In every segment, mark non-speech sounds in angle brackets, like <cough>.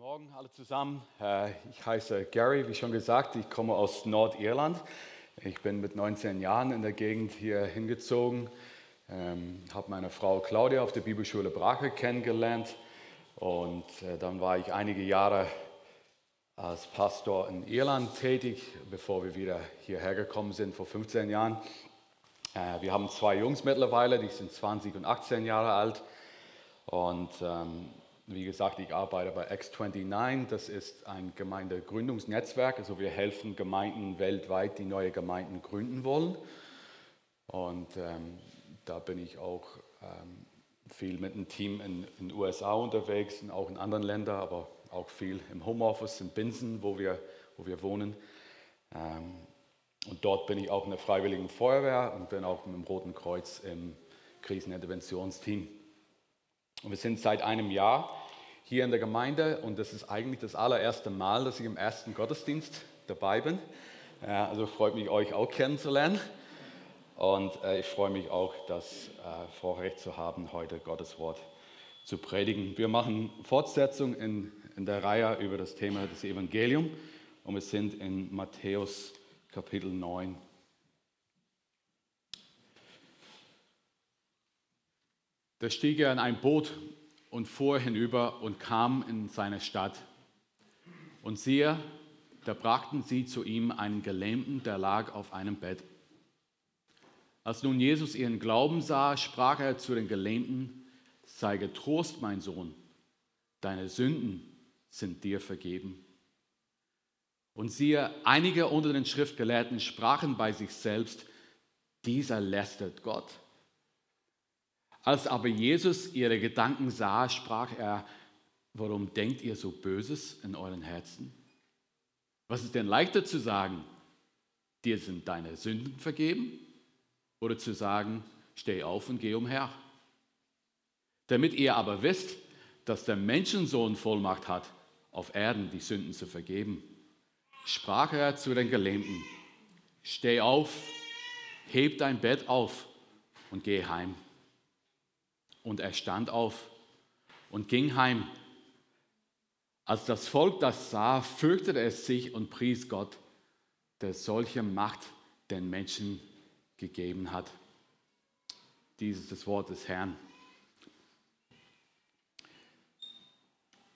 Morgen alle zusammen. Äh, ich heiße Gary, wie schon gesagt, ich komme aus Nordirland. Ich bin mit 19 Jahren in der Gegend hier hingezogen, ähm, habe meine Frau Claudia auf der Bibelschule Brache kennengelernt und äh, dann war ich einige Jahre als Pastor in Irland tätig, bevor wir wieder hierher gekommen sind vor 15 Jahren. Äh, wir haben zwei Jungs mittlerweile, die sind 20 und 18 Jahre alt und ähm, wie gesagt, ich arbeite bei X29. Das ist ein Gemeindegründungsnetzwerk. Also wir helfen Gemeinden weltweit, die neue Gemeinden gründen wollen. Und ähm, da bin ich auch ähm, viel mit einem Team in den USA unterwegs und auch in anderen Ländern, aber auch viel im Homeoffice in Binsen, wo wir, wo wir wohnen. Ähm, und dort bin ich auch in der Freiwilligen Feuerwehr und bin auch mit dem Roten Kreuz im Kriseninterventionsteam. Und wir sind seit einem Jahr hier in der Gemeinde und das ist eigentlich das allererste Mal, dass ich im ersten Gottesdienst dabei bin. Also freut mich, euch auch kennenzulernen. Und äh, ich freue mich auch, das äh, Vorrecht zu haben, heute Gottes Wort zu predigen. Wir machen Fortsetzung in, in der Reihe über das Thema des Evangeliums und wir sind in Matthäus Kapitel 9. Da stieg er in ein Boot und fuhr hinüber und kam in seine Stadt. Und siehe, da brachten sie zu ihm einen Gelähmten, der lag auf einem Bett. Als nun Jesus ihren Glauben sah, sprach er zu den Gelähmten, sei getrost, mein Sohn, deine Sünden sind dir vergeben. Und siehe, einige unter den Schriftgelehrten sprachen bei sich selbst, dieser lästert Gott. Als aber Jesus ihre Gedanken sah, sprach er, warum denkt ihr so Böses in euren Herzen? Was ist denn leichter zu sagen, dir sind deine Sünden vergeben? Oder zu sagen, steh auf und geh umher? Damit ihr aber wisst, dass der Menschensohn Vollmacht hat, auf Erden die Sünden zu vergeben, sprach er zu den Gelähmten, steh auf, heb dein Bett auf und geh heim. Und er stand auf und ging heim. Als das Volk das sah, fürchtete es sich und pries Gott, der solche Macht den Menschen gegeben hat. Dies ist das Wort des Herrn.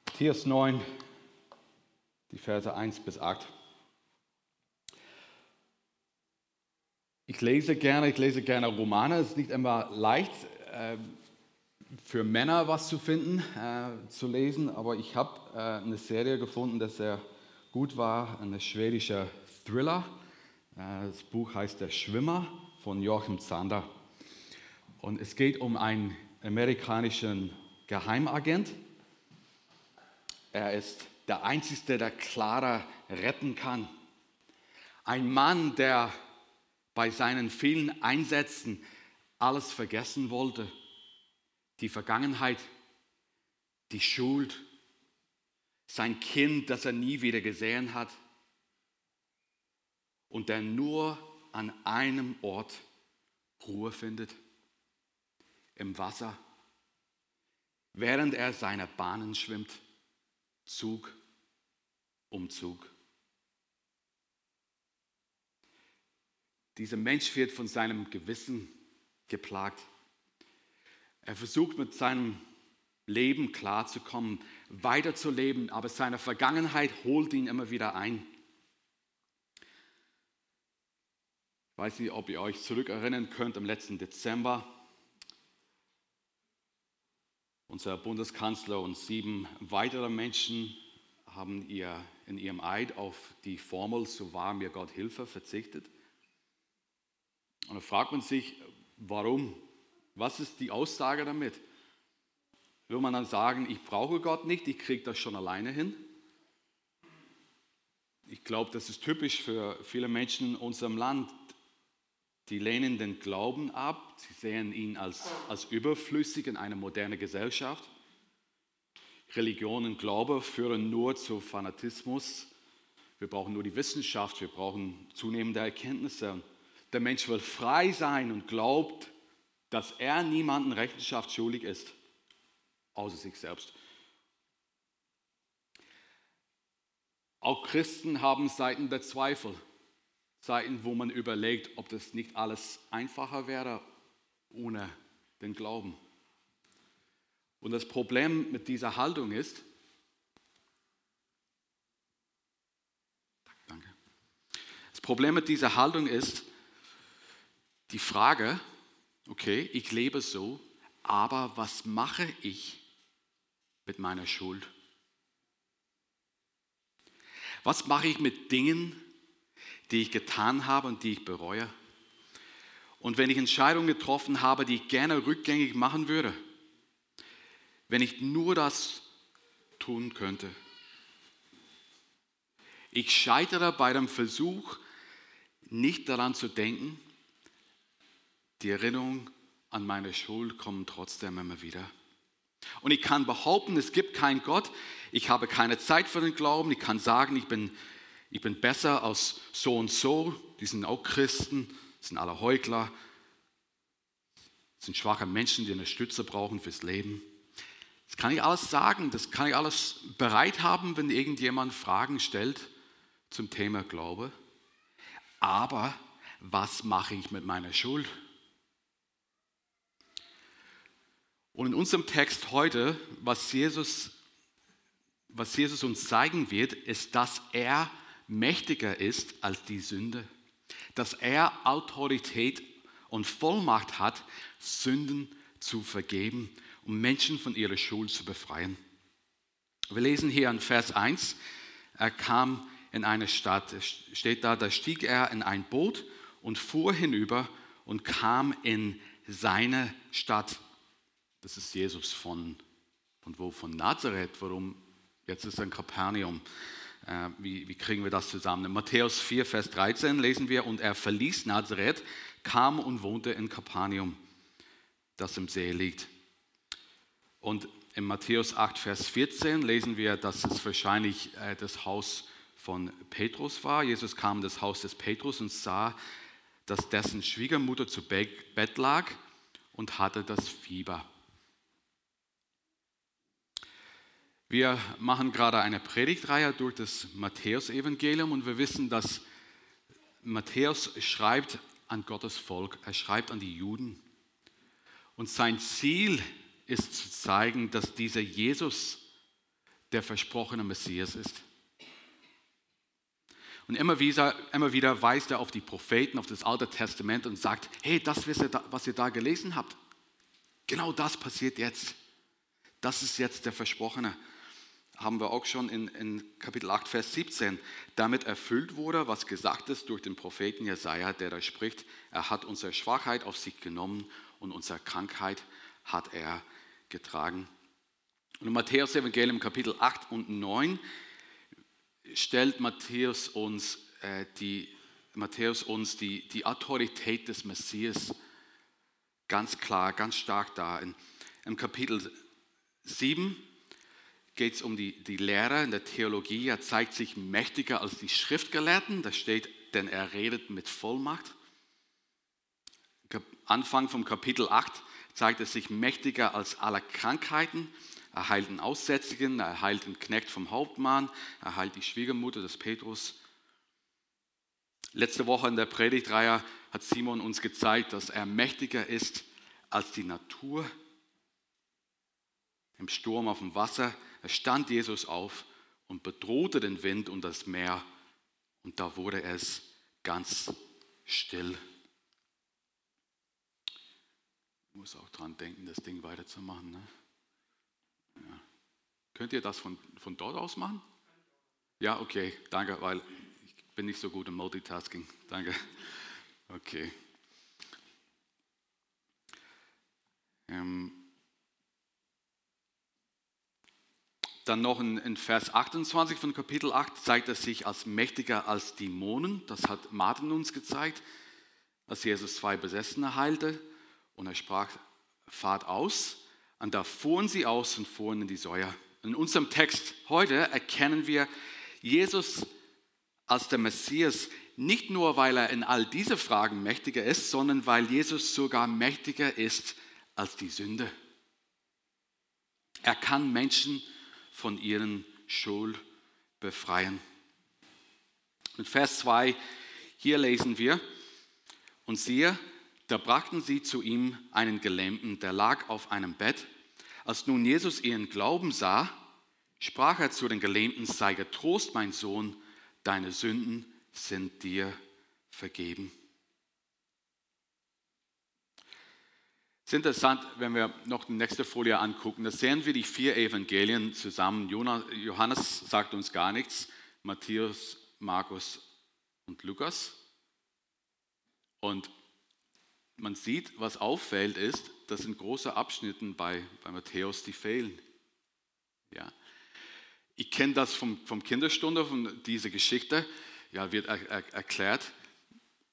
Matthäus 9, die Verse 1 bis 8. Ich lese gerne, ich lese gerne Romane. Es ist nicht immer leicht, ähm, für Männer was zu finden, äh, zu lesen, aber ich habe äh, eine Serie gefunden, die sehr gut war, eine schwedische Thriller. Äh, das Buch heißt Der Schwimmer von Joachim Zander. Und es geht um einen amerikanischen Geheimagent. Er ist der Einzige, der Clara retten kann. Ein Mann, der bei seinen vielen Einsätzen alles vergessen wollte die Vergangenheit, die Schuld, sein Kind, das er nie wieder gesehen hat und der nur an einem Ort Ruhe findet, im Wasser, während er seine Bahnen schwimmt, Zug um Zug. Dieser Mensch wird von seinem Gewissen geplagt. Er versucht mit seinem Leben klarzukommen, weiterzuleben, aber seine Vergangenheit holt ihn immer wieder ein. Ich weiß nicht, ob ihr euch zurückerinnern könnt, im letzten Dezember. Unser Bundeskanzler und sieben weitere Menschen haben ihr in ihrem Eid auf die Formel, so wahr mir Gott Hilfe, verzichtet. Und da fragt man sich, warum was ist die Aussage damit? Will man dann sagen, ich brauche Gott nicht, ich kriege das schon alleine hin? Ich glaube, das ist typisch für viele Menschen in unserem Land. Die lehnen den Glauben ab, sie sehen ihn als, als überflüssig in einer modernen Gesellschaft. Religion und Glaube führen nur zu Fanatismus. Wir brauchen nur die Wissenschaft, wir brauchen zunehmende Erkenntnisse. Der Mensch will frei sein und glaubt, dass er niemanden Rechenschaft schuldig ist, außer sich selbst. Auch Christen haben Seiten der Zweifel, Seiten, wo man überlegt, ob das nicht alles einfacher wäre ohne den Glauben. Und das Problem mit dieser Haltung ist, danke. Das Problem mit dieser Haltung ist die Frage, okay, ich lebe so, aber was mache ich mit meiner Schuld? Was mache ich mit Dingen, die ich getan habe und die ich bereue? Und wenn ich Entscheidungen getroffen habe, die ich gerne rückgängig machen würde, wenn ich nur das tun könnte. Ich scheitere bei dem Versuch, nicht daran zu denken, die Erinnerung an meine Schuld kommt trotzdem immer wieder. Und ich kann behaupten, es gibt keinen Gott. Ich habe keine Zeit für den Glauben. Ich kann sagen, ich bin, ich bin besser als so und so. Die sind auch Christen, sind alle Heuchler, sind schwache Menschen, die eine Stütze brauchen fürs Leben. Das kann ich alles sagen, das kann ich alles bereit haben, wenn irgendjemand Fragen stellt zum Thema Glaube. Aber was mache ich mit meiner Schuld? Und in unserem Text heute, was Jesus, was Jesus uns zeigen wird, ist, dass er mächtiger ist als die Sünde. Dass er Autorität und Vollmacht hat, Sünden zu vergeben, um Menschen von ihrer Schuld zu befreien. Wir lesen hier in Vers 1, er kam in eine Stadt, steht da, da stieg er in ein Boot und fuhr hinüber und kam in seine Stadt. Das ist Jesus von, von wo? Von Nazareth. Warum? Jetzt ist er in Kapernaum. Äh, wie, wie kriegen wir das zusammen? In Matthäus 4, Vers 13 lesen wir, und er verließ Nazareth, kam und wohnte in Kapernaum, das im See liegt. Und in Matthäus 8, Vers 14 lesen wir, dass es wahrscheinlich äh, das Haus von Petrus war. Jesus kam in das Haus des Petrus und sah, dass dessen Schwiegermutter zu Bett lag und hatte das Fieber. Wir machen gerade eine Predigtreihe durch das Matthäusevangelium und wir wissen, dass Matthäus schreibt an Gottes Volk, er schreibt an die Juden. Und sein Ziel ist zu zeigen, dass dieser Jesus der versprochene Messias ist. Und immer wieder, weist er auf die Propheten, auf das Alte Testament und sagt, hey, das, was ihr da gelesen habt, genau das passiert jetzt. Das ist jetzt der Versprochene haben wir auch schon in, in, Kapitel 8, Vers 17, damit erfüllt wurde, was gesagt ist durch den Propheten Jesaja, der da spricht, er hat unsere Schwachheit auf sich genommen und unsere Krankheit hat er getragen. Und in Matthäus Evangelium Kapitel 8 und 9 stellt Matthäus uns, äh, die, Matthäus uns die, die Autorität des Messias ganz klar, ganz stark dar. In, Im Kapitel 7 geht es um die, die Lehre in der Theologie. Er zeigt sich mächtiger als die Schriftgelehrten. Da steht, denn er redet mit Vollmacht. Anfang vom Kapitel 8 zeigt er sich mächtiger als alle Krankheiten. Er heilt einen Aussätzigen, er heilt einen Knecht vom Hauptmann, er heilt die Schwiegermutter des Petrus. Letzte Woche in der Predigtreihe hat Simon uns gezeigt, dass er mächtiger ist als die Natur. Im Sturm auf dem Wasser da stand Jesus auf und bedrohte den Wind und das Meer und da wurde es ganz still. Ich muss auch dran denken, das Ding weiterzumachen. Ne? Ja. Könnt ihr das von, von dort aus machen? Ja, okay, danke, weil ich bin nicht so gut im Multitasking. Danke. Okay. Ähm, Dann noch in, in, Vers 28 von Kapitel 8 zeigt er sich als mächtiger als Dämonen. Das hat Martin uns gezeigt, als Jesus zwei Besessene heilte. Und er sprach, fahrt aus. Und da fuhren sie aus und fuhren in die Säue. In unserem Text heute erkennen wir Jesus als der Messias nicht nur, weil er in all diese Fragen mächtiger ist, sondern weil Jesus sogar mächtiger ist als die Sünde. Er kann Menschen von ihren Schuld befreien. In Vers 2, hier lesen wir, und siehe, da brachten sie zu ihm einen Gelähmten, der lag auf einem Bett. Als nun Jesus ihren Glauben sah, sprach er zu den Gelähmten, sei getrost, mein Sohn, deine Sünden sind dir vergeben. Es ist interessant, wenn wir noch die nächste Folie angucken, da sehen wir die vier Evangelien zusammen. Johannes sagt uns gar nichts, Matthäus, Markus und Lukas. Und man sieht, was auffällt, ist, dass in großen Abschnitten bei, bei Matthäus die fehlen. Ja. Ich kenne das vom, vom Kinderstunde, von dieser Geschichte, ja, wird er, er, erklärt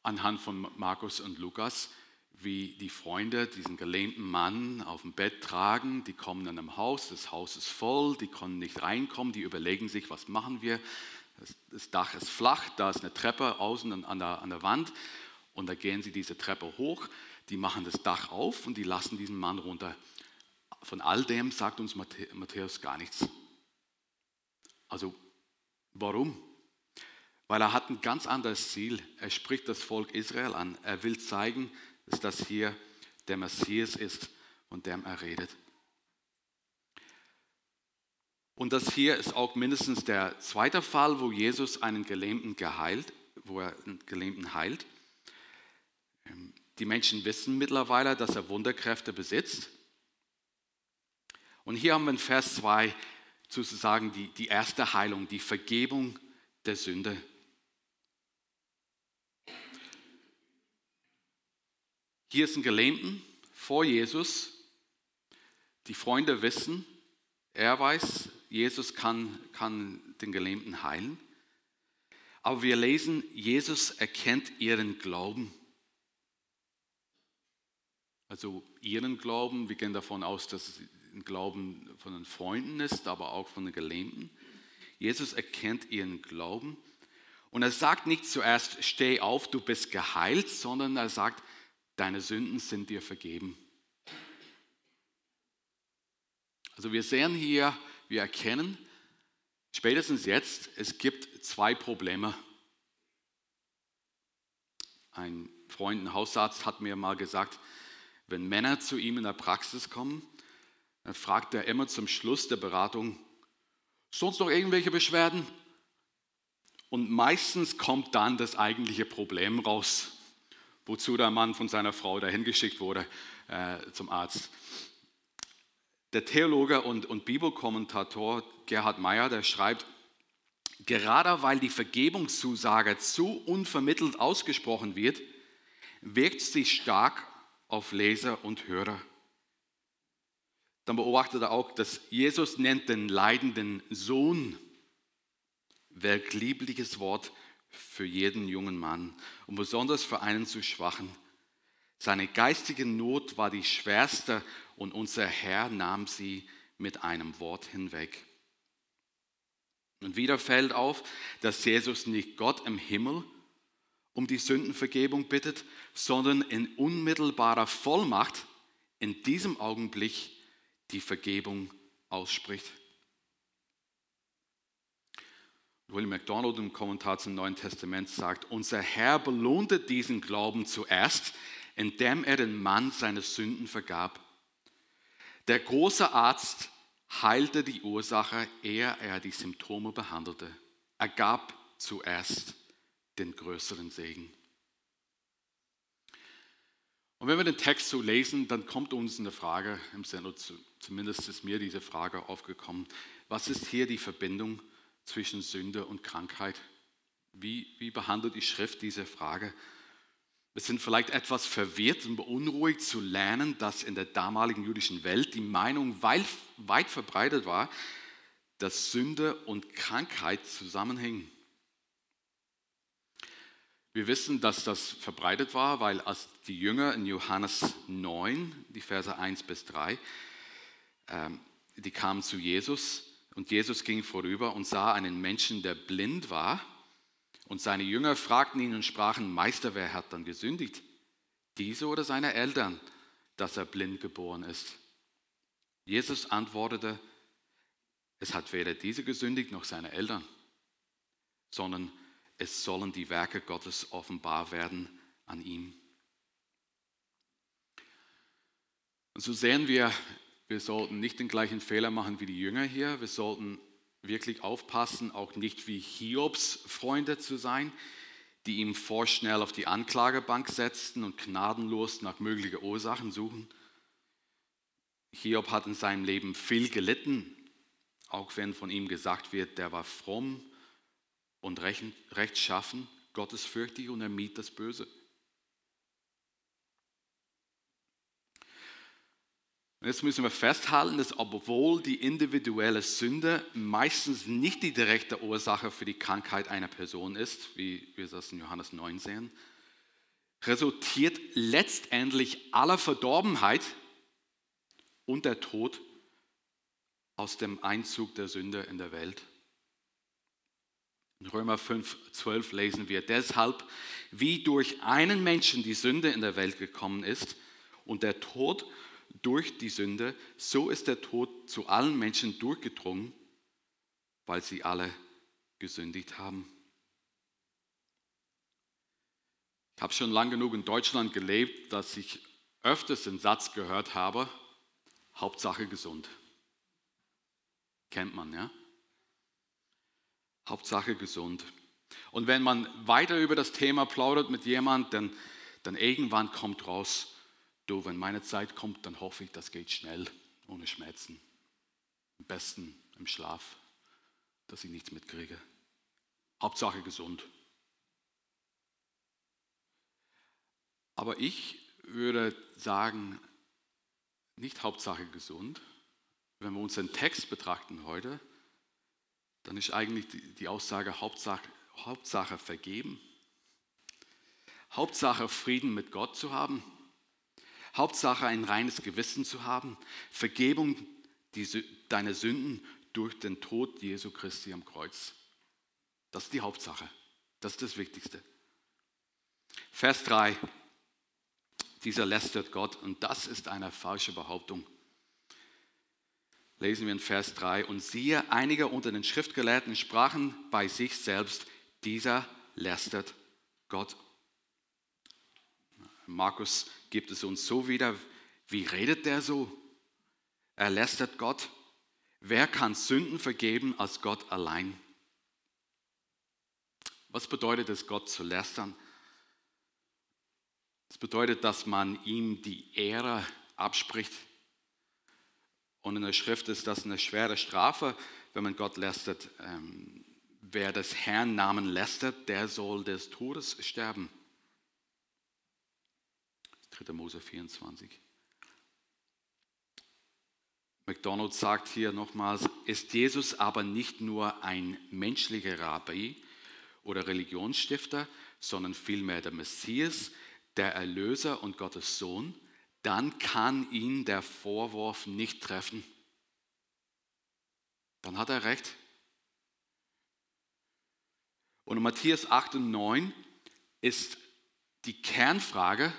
anhand von Markus und Lukas wie die Freunde diesen gelähmten Mann auf dem Bett tragen. Die kommen in einem Haus, das Haus ist voll, die können nicht reinkommen, die überlegen sich, was machen wir. Das, das Dach ist flach, da ist eine Treppe außen an der, an der Wand und da gehen sie diese Treppe hoch, die machen das Dach auf und die lassen diesen Mann runter. Von all dem sagt uns Matthäus gar nichts. Also warum? Weil er hat ein ganz anderes Ziel. Er spricht das Volk Israel an. Er will zeigen, dass das hier der Messias ist, von dem er redet. Und das hier ist auch mindestens der zweite Fall, wo Jesus einen Gelähmten geheilt, wo er einen Gelähmten heilt. Ähm, die Menschen wissen mittlerweile, dass er Wunderkräfte besitzt. Und hier haben wir in Vers 2 sozusagen die, die erste Heilung, die Vergebung der Sünde. Hier ist ein Gelähmten vor Jesus. Die Freunde wissen, er weiß, Jesus kann, kann den Gelähmten heilen. Aber wir lesen, Jesus erkennt ihren Glauben. Also ihren Glauben, wir gehen davon aus, dass es ein Glauben von den Freunden ist, aber auch von den Gelähmten. Jesus erkennt ihren Glauben und er sagt nicht zuerst, steh auf, du bist geheilt, sondern er sagt, deine Sünden sind dir vergeben. Also wir sehen hier, wir erkennen spätestens jetzt, es gibt zwei Probleme. Ein Freund, ein Hausarzt hat mir mal gesagt, wenn Männer zu ihm in der Praxis kommen, dann fragt er immer zum Schluss der Beratung, sonst noch irgendwelche Beschwerden? Und meistens kommt dann das eigentliche Problem raus wozu der Mann von seiner Frau dahin geschickt wurde äh, zum Arzt. Der Theologe und, und Bibelkommentator Gerhard Meyer, der schreibt, gerade weil die Vergebungszusage zu unvermittelt ausgesprochen wird, wirkt sie stark auf Leser und Hörer. Dann beobachtet er auch, dass Jesus nennt den leidenden Sohn. Welch liebliches Wort für jeden jungen Mann und besonders für einen zu schwachen. Seine geistige Not war die schwerste und unser Herr nahm sie mit einem Wort hinweg. Und wieder fällt auf, dass Jesus nicht Gott im Himmel um die Sündenvergebung bittet, sondern in unmittelbarer Vollmacht in diesem Augenblick die Vergebung ausspricht. William MacDonald im Kommentar zum Neuen Testament sagt, unser Herr belohnte diesen Glauben zuerst, indem er den Mann seine Sünden vergab. Der große Arzt heilte die Ursache, ehe er die Symptome behandelte. Er gab zuerst den größeren Segen. Und wenn wir den Text so lesen, dann kommt uns eine Frage im Sinne, zumindest ist mir diese Frage aufgekommen, was ist hier die Verbindung zwischen Sünde und Krankheit? Wie, wie behandelt die Schrift diese Frage? Wir sind vielleicht etwas verwirrt und beunruhigt zu lernen, dass in der damaligen jüdischen Welt die Meinung weit, weit verbreitet war, dass Sünde und Krankheit zusammenhängen. Wir wissen, dass das verbreitet war, weil als die Jünger in Johannes 9, die Verse 1 bis 3, ähm, die kamen zu Jesus und Jesus ging vorüber und sah einen Menschen, der blind war. Und seine Jünger fragten ihn und sprachen, Meister, wer hat dann gesündigt? Diese oder seine Eltern, dass er blind geboren ist? Jesus antwortete, es hat weder diese gesündigt noch seine Eltern, sondern es sollen die Werke Gottes offenbar werden an ihm. Und so sehen wir, wir sollten nicht den gleichen Fehler machen wie die Jünger hier. Wir sollten wirklich aufpassen, auch nicht wie Hiobs Freunde zu sein, die ihm vorschnell auf die Anklagebank setzten und gnadenlos nach möglichen Ursachen suchen. Hiob hat in seinem Leben viel gelitten, auch wenn von ihm gesagt wird, der war fromm und rechtschaffen, gottesfürchtig und er mied das Böse. Und jetzt müssen wir festhalten, dass obwohl die individuelle Sünde meistens nicht die direkte Ursache für die Krankheit einer Person ist, wie wir das in Johannes 9 sehen, resultiert letztendlich aller Verdorbenheit und der Tod aus dem Einzug der Sünde in der Welt. In Römer 5, 12 lesen wir, deshalb, wie durch einen Menschen die Sünde in der Welt gekommen ist und der Tod durch die Sünde, so ist der Tod zu allen Menschen durchgedrungen, weil sie alle gesündigt haben. Ich habe schon lang genug in Deutschland gelebt, dass ich öfters den Satz gehört habe, Hauptsache gesund. Kennt man, ja? Hauptsache gesund. Und wenn man weiter über das Thema plaudert mit jemandem, dann, dann irgendwann kommt raus, du, wenn meine Zeit kommt, dann hoffe ich, das geht schnell, ohne Schmerzen. Am besten im Schlaf, dass ich nichts mitkriege. Hauptsache gesund. Aber ich würde sagen, nicht Hauptsache gesund. Wenn wir uns den Text betrachten heute, dann ist eigentlich die Aussage Hauptsache, Hauptsache vergeben. Hauptsache Frieden mit Gott zu haben. Hauptsache ein reines Gewissen zu haben. Vergebung deiner Sünden durch den Tod Jesu Christi am Kreuz. Das ist die Hauptsache. Das ist das Wichtigste. Vers 3 dieser lästert Gott und das ist eine falsche Behauptung. Lesen wir in Vers 3, und siehe, einige unter den Schriftgelehrten sprachen bei sich selbst, dieser lästert Gott. Markus gibt es uns so wieder, wie redet der so? Er lästert Gott. Wer kann Sünden vergeben als Gott allein? Was bedeutet es, Gott zu lästern? Das bedeutet, dass man ihm die Ehre abspricht. Und in der Schrift ist das eine schwere Strafe, wenn man Gott lästert. Ähm, wer des Herrn Namen lästert, der soll des Todes sterben. 3. Mose 24. McDonald sagt hier nochmals, ist Jesus aber nicht nur ein menschlicher Rabbi oder Religionsstifter, sondern vielmehr der Messias, der Erlöser und Gottes Sohn, dann kann ihn der Vorwurf nicht treffen. Dann hat er recht. Und in Matthäus 8 und 9 ist die Kernfrage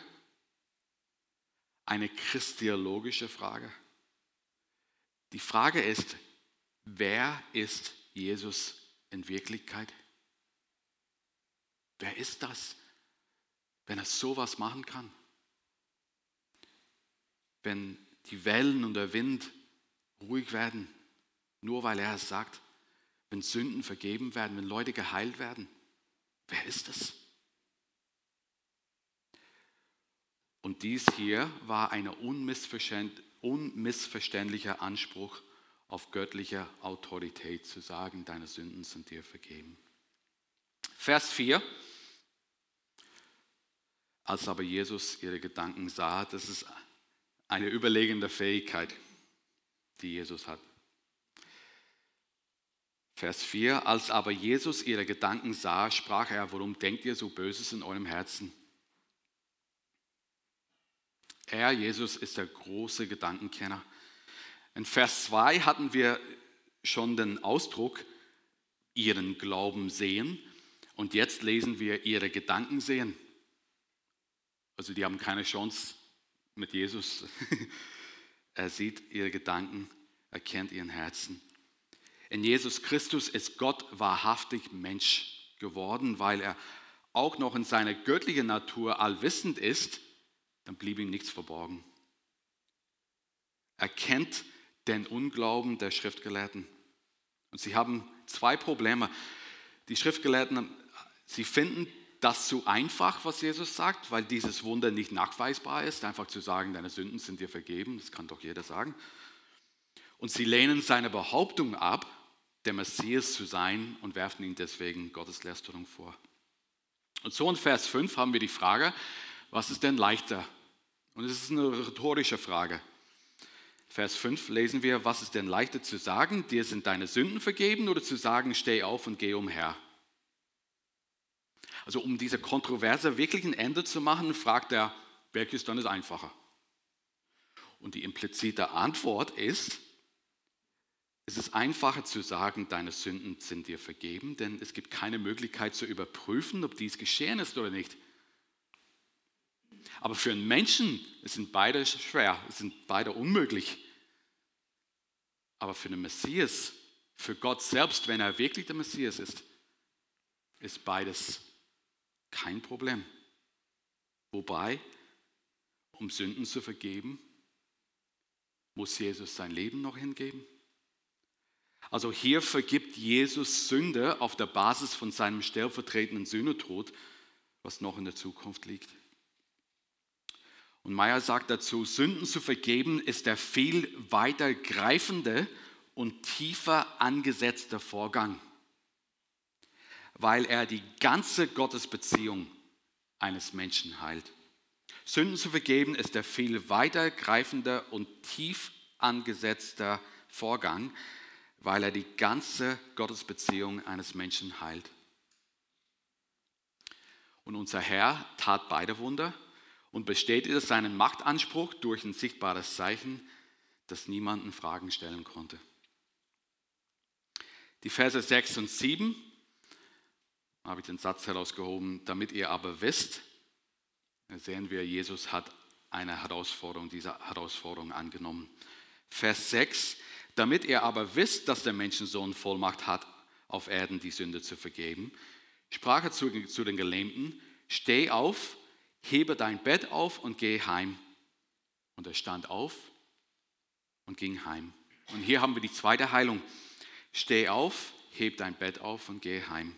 eine christiologische Frage. Die Frage ist, wer ist Jesus in Wirklichkeit? Wer ist das? wenn er sowas machen kann. Wenn die Wellen und der Wind ruhig werden, nur weil er es sagt. Wenn Sünden vergeben werden, wenn Leute geheilt werden. Wer ist es? Und dies hier war ein unmissverständlicher Anspruch auf göttliche Autorität zu sagen, deine Sünden sind dir vergeben. Vers 4. Als aber Jesus ihre Gedanken sah, das ist eine überlegende Fähigkeit, die Jesus hat. Vers 4, als aber Jesus ihre Gedanken sah, sprach er, warum denkt ihr so Böses in eurem Herzen? Er, Jesus, ist der große Gedankenkenner. In Vers 2 hatten wir schon den Ausdruck, ihren Glauben sehen. Und jetzt lesen wir ihre Gedanken sehen. Also die haben keine Chance mit Jesus. <laughs> er sieht ihre Gedanken, er kennt ihren Herzen. In Jesus Christus ist Gott wahrhaftig Mensch geworden, weil er auch noch in seiner göttlichen Natur allwissend ist, dann blieb ihm nichts verborgen. Er kennt den Unglauben der Schriftgelehrten. Und sie haben zwei Probleme. Die Schriftgelehrten, sie finden das zu einfach, was Jesus sagt, weil dieses Wunder nicht nachweisbar ist, einfach zu sagen, deine Sünden sind dir vergeben, das kann doch jeder sagen. Und sie lehnen seine Behauptung ab, der Messias zu sein und werfen ihn deswegen Gotteslästerung vor. Und so in Vers 5 haben wir die Frage, was ist denn leichter? Und es ist eine rhetorische Frage. Vers 5 lesen wir, was ist denn leichter zu sagen, dir sind deine Sünden vergeben oder zu sagen, steh auf und geh umher? Also um diese Kontroverse wirklich ein Ende zu machen, fragt er, welches dann ist einfacher? Und die implizite Antwort ist, es ist einfacher zu sagen, deine Sünden sind dir vergeben, denn es gibt keine Möglichkeit zu überprüfen, ob dies geschehen ist oder nicht. Aber für einen Menschen sind beide schwer, sind beide unmöglich. Aber für den Messias, für Gott selbst, wenn er wirklich der Messias ist, ist beides kein Problem. Wobei, um Sünden zu vergeben, muss Jesus sein Leben noch hingeben. Also hier vergibt Jesus Sünde auf der Basis von seinem stellvertretenden Sühnetod, was noch in der Zukunft liegt. Und Meyer sagt dazu, Sünden zu vergeben ist der viel weiter greifende und tiefer angesetzte Vorgang weil er die ganze Gottesbeziehung eines Menschen heilt. Sünden zu vergeben ist der viel weitergreifende und tief angesetzte Vorgang, weil er die ganze Gottesbeziehung eines Menschen heilt. Und unser Herr tat beide Wunder und bestätigte seinen Machtanspruch durch ein sichtbares Zeichen, das niemanden Fragen stellen konnte. Die Verse 6 und 7 habe ich den Satz herausgehoben, damit ihr aber wisst, sehen wir, Jesus hat eine Herausforderung, diese Herausforderung angenommen. Vers 6, damit ihr aber wisst, dass der Menschensohn Vollmacht hat, auf Erden die Sünde zu vergeben, sprach er zu, zu den Gelähmten, steh auf, hebe dein Bett auf und geh heim. Und er stand auf und ging heim. Und hier haben wir die zweite Heilung. Steh auf, heb dein Bett auf und geh heim.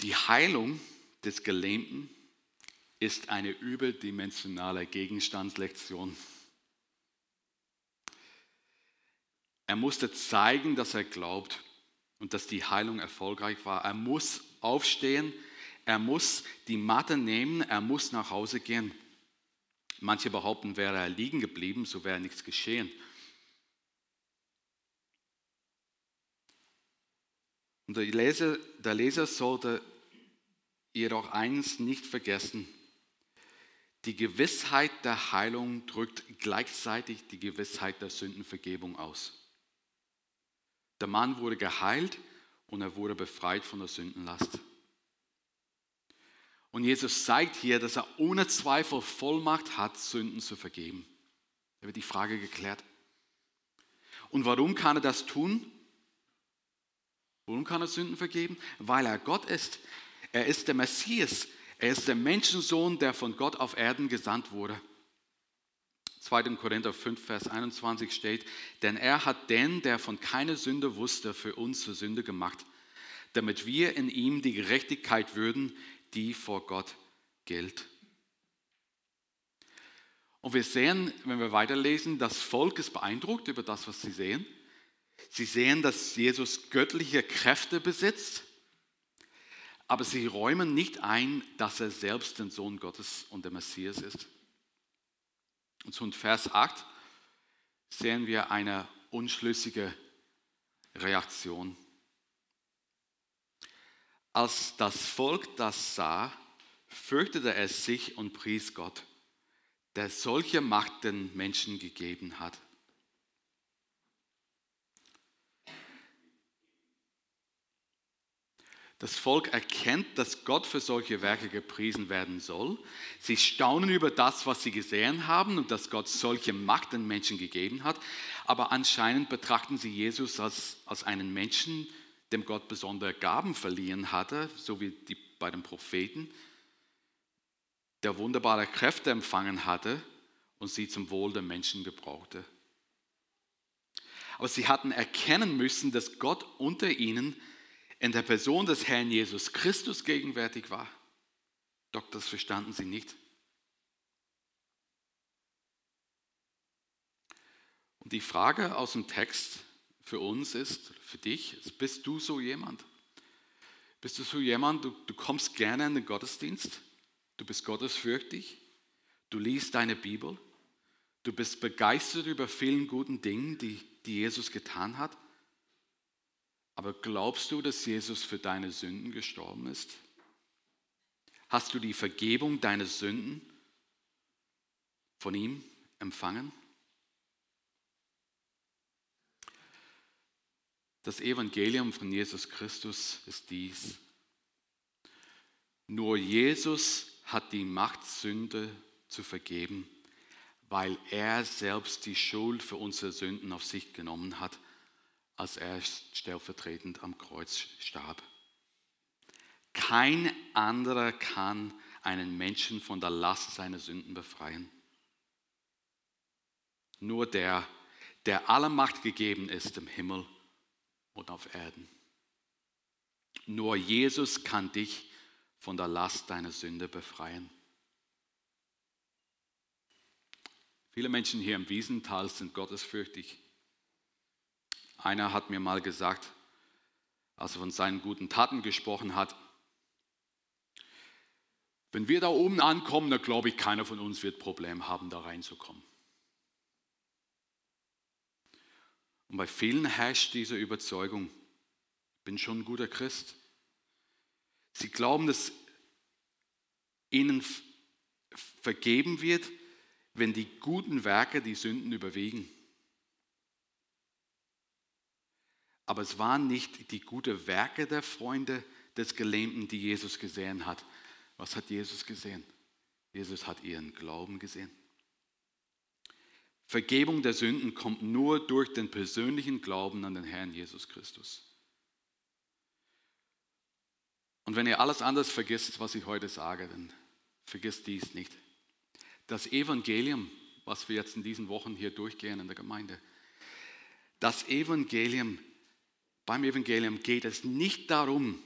Die Heilung des Gelähmten ist eine überdimensionale Gegenstandslektion. Er musste zeigen, dass er glaubt und dass die Heilung erfolgreich war. Er muss aufstehen, er muss die Matte nehmen, er muss nach Hause gehen. Manche behaupten, wäre er liegen geblieben, so wäre nichts geschehen. Und der Leser, der Leser sollte jedoch eins nicht vergessen. Die Gewissheit der Heilung drückt gleichzeitig die Gewissheit der Sündenvergebung aus. Der Mann wurde geheilt und er wurde befreit von der Sündenlast. Und Jesus zeigt hier, dass er ohne Zweifel Vollmacht hat, Sünden zu vergeben. Da wird die Frage geklärt. Und warum kann er das tun? Warum kann er Sünden vergeben? Weil er Gott ist. Er ist der Messias. Er ist der Menschensohn, der von Gott auf Erden gesandt wurde. 2. Korinther 5, Vers 21 steht, denn er hat den, der von keiner Sünde wusste, für uns zur Sünde gemacht, damit wir in ihm die Gerechtigkeit würden, die vor Gott gilt. Und wir sehen, wenn wir weiterlesen, das Volk ist beeindruckt über das, was sie sehen. Sie sehen, dass Jesus göttliche Kräfte besitzt, aber sie räumen nicht ein, dass er selbst der Sohn Gottes und der Messias ist. Und in Vers 8 sehen wir eine unschlüssige Reaktion. Als das Volk das sah, fürchtete es sich und pries Gott, der solche Macht den Menschen gegeben hat. Das Volk erkennt, dass Gott für solche Werke gepriesen werden soll. Sie staunen über das, was sie gesehen haben und dass Gott solche Macht den Menschen gegeben hat. Aber anscheinend betrachten sie Jesus als, als einen Menschen, dem Gott besondere Gaben verliehen hatte, so wie die, bei den Propheten, der wunderbare Kräfte empfangen hatte und sie zum Wohl der Menschen gebrauchte. Aber sie hatten erkennen müssen, dass Gott unter ihnen in der Person des Herrn Jesus Christus gegenwärtig war. Doch das verstanden sie nicht. Und die Frage aus dem Text für uns ist, für dich, ist, bist du so jemand? Bist du so jemand, du, du kommst gerne in den Gottesdienst, du bist gottesfürchtig, du liest deine Bibel, du bist begeistert über vielen guten Dingen, die, die Jesus getan hat, aber glaubst du, dass Jesus für deine Sünden gestorben ist? Hast du die Vergebung deiner Sünden von ihm empfangen? Das Evangelium von Jesus Christus ist dies. Nur Jesus hat die Macht, Sünde zu vergeben, weil er selbst die Schuld für unsere Sünden auf sich genommen hat, als er stellvertretend am Kreuz starb. Kein anderer kann einen Menschen von der Last seiner Sünden befreien. Nur der, der alle Macht gegeben ist im Himmel und auf Erden. Nur Jesus kann dich von der Last deiner Sünde befreien. Viele Menschen hier im Wiesental sind gottesfürchtig. Einer hat mir mal gesagt, als er von seinen guten Taten gesprochen hat, wenn wir da oben ankommen, dann glaube ich, keiner von uns wird Probleme haben, da reinzukommen. Und bei vielen herrscht diese Überzeugung, ich bin schon ein guter Christ. Sie glauben, dass ihnen vergeben wird, wenn die guten Werke die Sünden überwiegen. Aber es waren nicht die guten Werke der Freunde des Gelähmten, die Jesus gesehen hat. Was hat Jesus gesehen? Jesus hat ihren Glauben gesehen. Vergebung der Sünden kommt nur durch den persönlichen Glauben an den Herrn Jesus Christus. Und wenn ihr alles anders vergisst, was ich heute sage, dann vergisst dies nicht. Das Evangelium, was wir jetzt in diesen Wochen hier durchgehen in der Gemeinde, das Evangelium, beim Evangelium geht es nicht darum,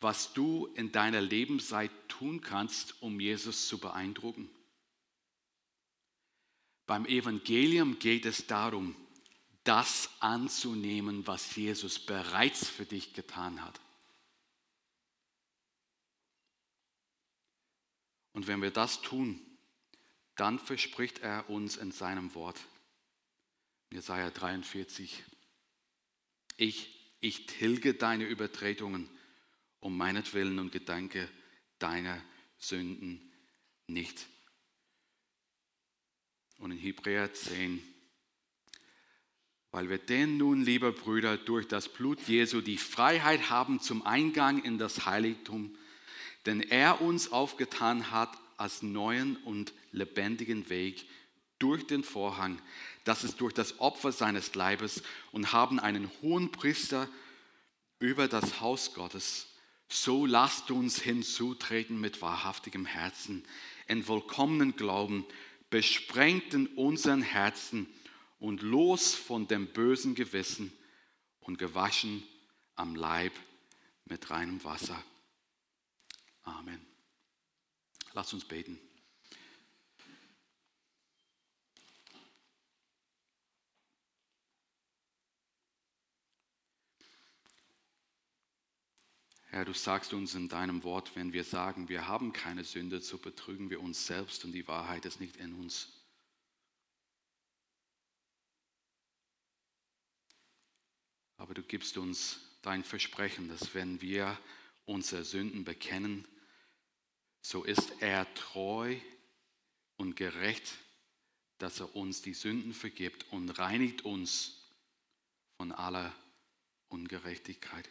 was du in deiner Lebenszeit tun kannst, um Jesus zu beeindrucken. Beim Evangelium geht es darum, das anzunehmen, was Jesus bereits für dich getan hat. Und wenn wir das tun, dann verspricht er uns in seinem Wort, Jesaja 43, ich, ich tilge deine Übertretungen um meinetwillen und gedanke deiner Sünden nicht. Und in Hebräer 10, weil wir denn nun, lieber Brüder, durch das Blut Jesu die Freiheit haben zum Eingang in das Heiligtum, denn er uns aufgetan hat als neuen und lebendigen Weg durch den Vorhang, das ist durch das Opfer seines Leibes und haben einen hohen Priester über das Haus Gottes. So lasst uns hinzutreten mit wahrhaftigem Herzen, in vollkommenen Glauben, besprengt in unseren Herzen und los von dem bösen Gewissen und gewaschen am Leib mit reinem Wasser. Amen. Lass uns beten. Herr, du sagst uns in deinem Wort, wenn wir sagen, wir haben keine Sünde, so betrügen wir uns selbst und die Wahrheit ist nicht in uns. Aber du gibst uns dein Versprechen, dass wenn wir unsere Sünden bekennen, so ist er treu und gerecht, dass er uns die Sünden vergibt und reinigt uns von aller Ungerechtigkeit.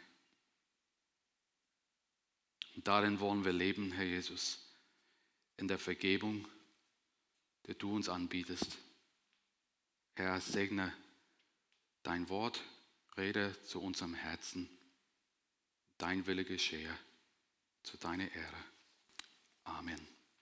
Und darin wollen wir leben, Herr Jesus, in der Vergebung, die du uns anbietest. Herr, segne dein Wort Rede zu unserem Herzen. Dein Wille geschehe zu deiner Ehre. Amen.